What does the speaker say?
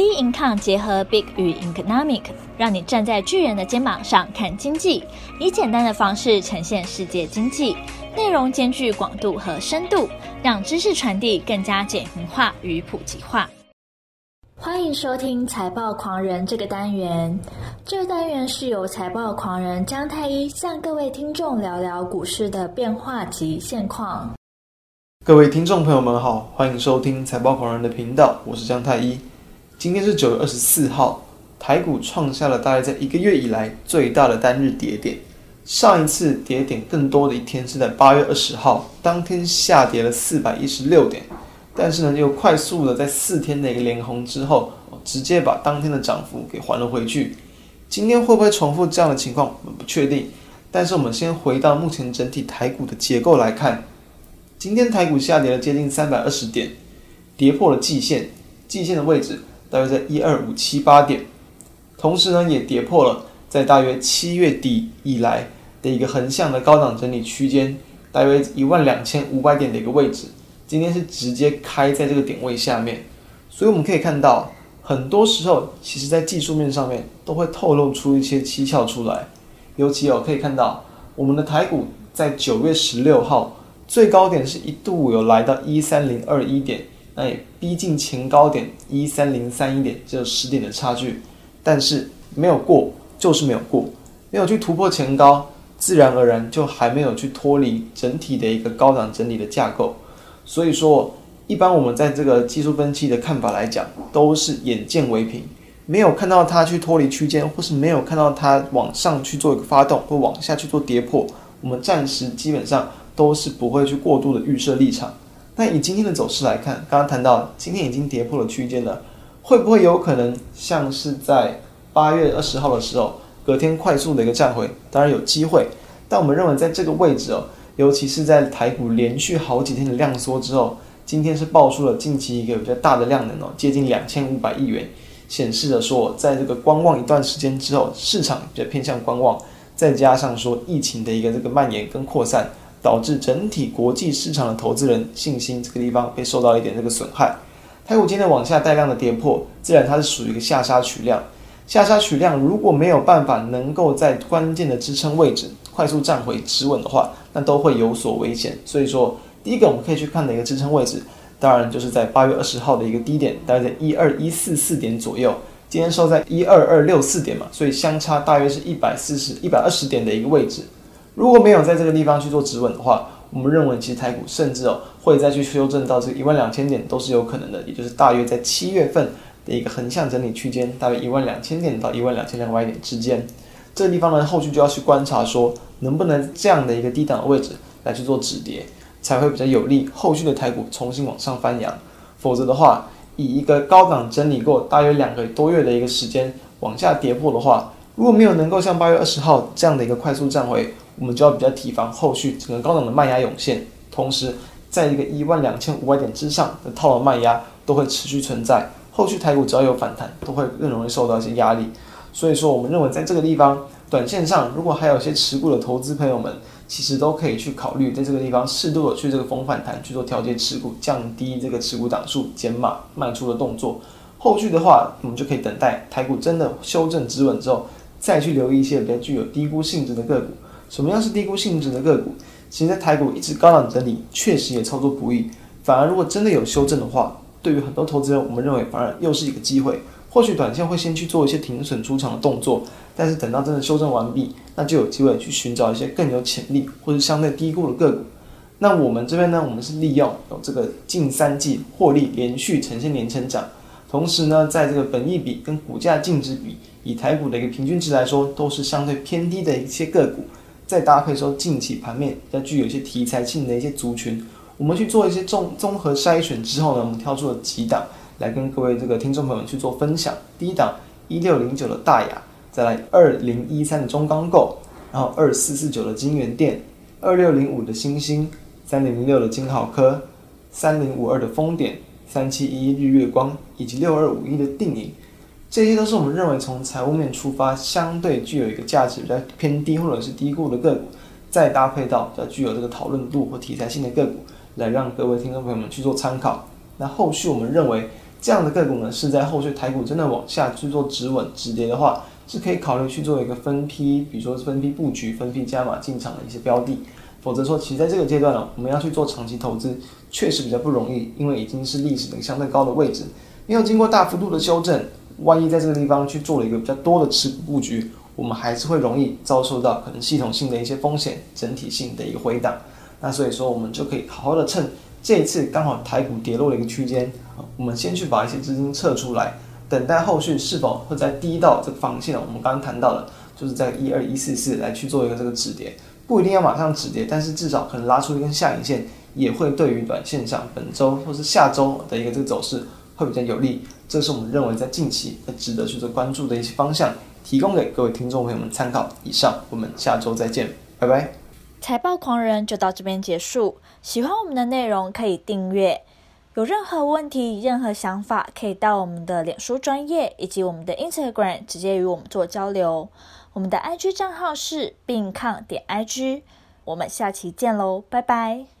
B Income 结合 Big 与 Economic，让你站在巨人的肩膀上看经济，以简单的方式呈现世界经济，内容兼具广度和深度，让知识传递更加简明化与普及化。欢迎收听财报狂人这个单元，这个单元是由财报狂人姜太一向各位听众聊聊股市的变化及现况。各位听众朋友们好，欢迎收听财报狂人的频道，我是姜太一。今天是九月二十四号，台股创下了大概在一个月以来最大的单日跌点。上一次跌点更多的一天是在八月二十号，当天下跌了四百一十六点，但是呢又快速的在四天的一个连红之后，直接把当天的涨幅给还了回去。今天会不会重复这样的情况，我们不确定。但是我们先回到目前整体台股的结构来看，今天台股下跌了接近三百二十点，跌破了季线，季线的位置。大约在一二五七八点，同时呢，也跌破了在大约七月底以来的一个横向的高档整理区间，大约一万两千五百点的一个位置。今天是直接开在这个点位下面，所以我们可以看到，很多时候其实在技术面上面都会透露出一些蹊跷出来。尤其哦，可以看到我们的台股在九月十六号最高点是一度有来到一三零二一点。那逼近前高点一三零三一点，只有十点的差距，但是没有过，就是没有过，没有去突破前高，自然而然就还没有去脱离整体的一个高档整理的架构。所以说，一般我们在这个技术分析的看法来讲，都是眼见为凭，没有看到它去脱离区间，或是没有看到它往上去做一个发动，或往下去做跌破，我们暂时基本上都是不会去过度的预设立场。那以今天的走势来看，刚刚谈到今天已经跌破了区间了，会不会有可能像是在八月二十号的时候，隔天快速的一个站回？当然有机会，但我们认为在这个位置哦，尤其是在台股连续好几天的量缩之后，今天是爆出了近期一个比较大的量能哦，接近两千五百亿元，显示着说，在这个观望一段时间之后，市场比较偏向观望，再加上说疫情的一个这个蔓延跟扩散。导致整体国际市场的投资人信心这个地方被受到一点这个损害，台股今天往下带量的跌破，自然它是属于一个下杀取量，下杀取量如果没有办法能够在关键的支撑位置快速站回止稳的话，那都会有所危险。所以说，第一个我们可以去看的一个支撑位置，当然就是在八月二十号的一个低点，大概在一二一四四点左右，今天收在一二二六四点嘛，所以相差大约是一百四十一百二十点的一个位置。如果没有在这个地方去做止稳的话，我们认为其实台股甚至哦会再去修正到这个一万两千点都是有可能的，也就是大约在七月份的一个横向整理区间，大约一万两千点到一万两千两百点之间。这个地方呢，后续就要去观察说能不能这样的一个低档的位置来去做止跌，才会比较有利后续的台股重新往上翻扬。否则的话，以一个高档整理过大约两个多月的一个时间往下跌破的话，如果没有能够像八月二十号这样的一个快速站回，我们就要比较提防后续整个高档的卖压涌现，同时在一个一万两千五百点之上的套牢卖压都会持续存在，后续台股只要有反弹，都会更容易受到一些压力。所以说，我们认为在这个地方，短线上如果还有一些持股的投资朋友们，其实都可以去考虑在这个地方适度的去这个逢反弹去做调节持股，降低这个持股档数，减码卖出的动作。后续的话，我们就可以等待台股真的修正止稳之后，再去留意一些比较具有低估性质的个股。什么样是低估性质的个股？其实，在台股一直高档整理，确实也操作不易。反而，如果真的有修正的话，对于很多投资人，我们认为反而又是一个机会。或许短线会先去做一些停损出场的动作，但是等到真的修正完毕，那就有机会去寻找一些更有潜力或者相对低估的个股。那我们这边呢，我们是利用有这个近三季获利连续呈现年成长，同时呢，在这个本益比跟股价净值比，以台股的一个平均值来说，都是相对偏低的一些个股。再搭配说近期盘面比较具有一些题材性的一些族群，我们去做一些综综合筛选之后呢，我们挑出了几档来跟各位这个听众朋友去做分享。第一档一六零九的大亚，再来二零一三的中钢构，然后二四四九的金源电，二六零五的星星，三零零六的金豪科，三零五二的丰点，三七一日月光，以及六二五一的定颖。这些都是我们认为从财务面出发，相对具有一个价值比较偏低或者是低估的个股，再搭配到比较具有这个讨论度或题材性的个股，来让各位听众朋友们去做参考。那后续我们认为这样的个股呢，是在后续台股真的往下去做止稳止跌的话，是可以考虑去做一个分批，比如说分批布局、分批加码进场的一些标的。否则说，其实在这个阶段呢，我们要去做长期投资，确实比较不容易，因为已经是历史的相对高的位置，没有经过大幅度的修正，万一在这个地方去做了一个比较多的持股布局，我们还是会容易遭受到可能系统性的一些风险，整体性的一个回档。那所以说，我们就可以好好的趁这一次刚好台股跌落的一个区间。我们先去把一些资金撤出来，等待后续是否会在第一道这个防线，我们刚刚谈到的，就是在一二一四四来去做一个这个止跌，不一定要马上止跌，但是至少可能拉出一根下影线，也会对于短线上本周或是下周的一个这个走势会比较有利。这是我们认为在近期值得去做关注的一些方向，提供给各位听众朋友们参考。以上，我们下周再见，拜拜。财报狂人就到这边结束，喜欢我们的内容可以订阅。有任何问题、任何想法，可以到我们的脸书专业以及我们的 Instagram 直接与我们做交流。我们的 IG 账号是病抗点 IG。我们下期见喽，拜拜。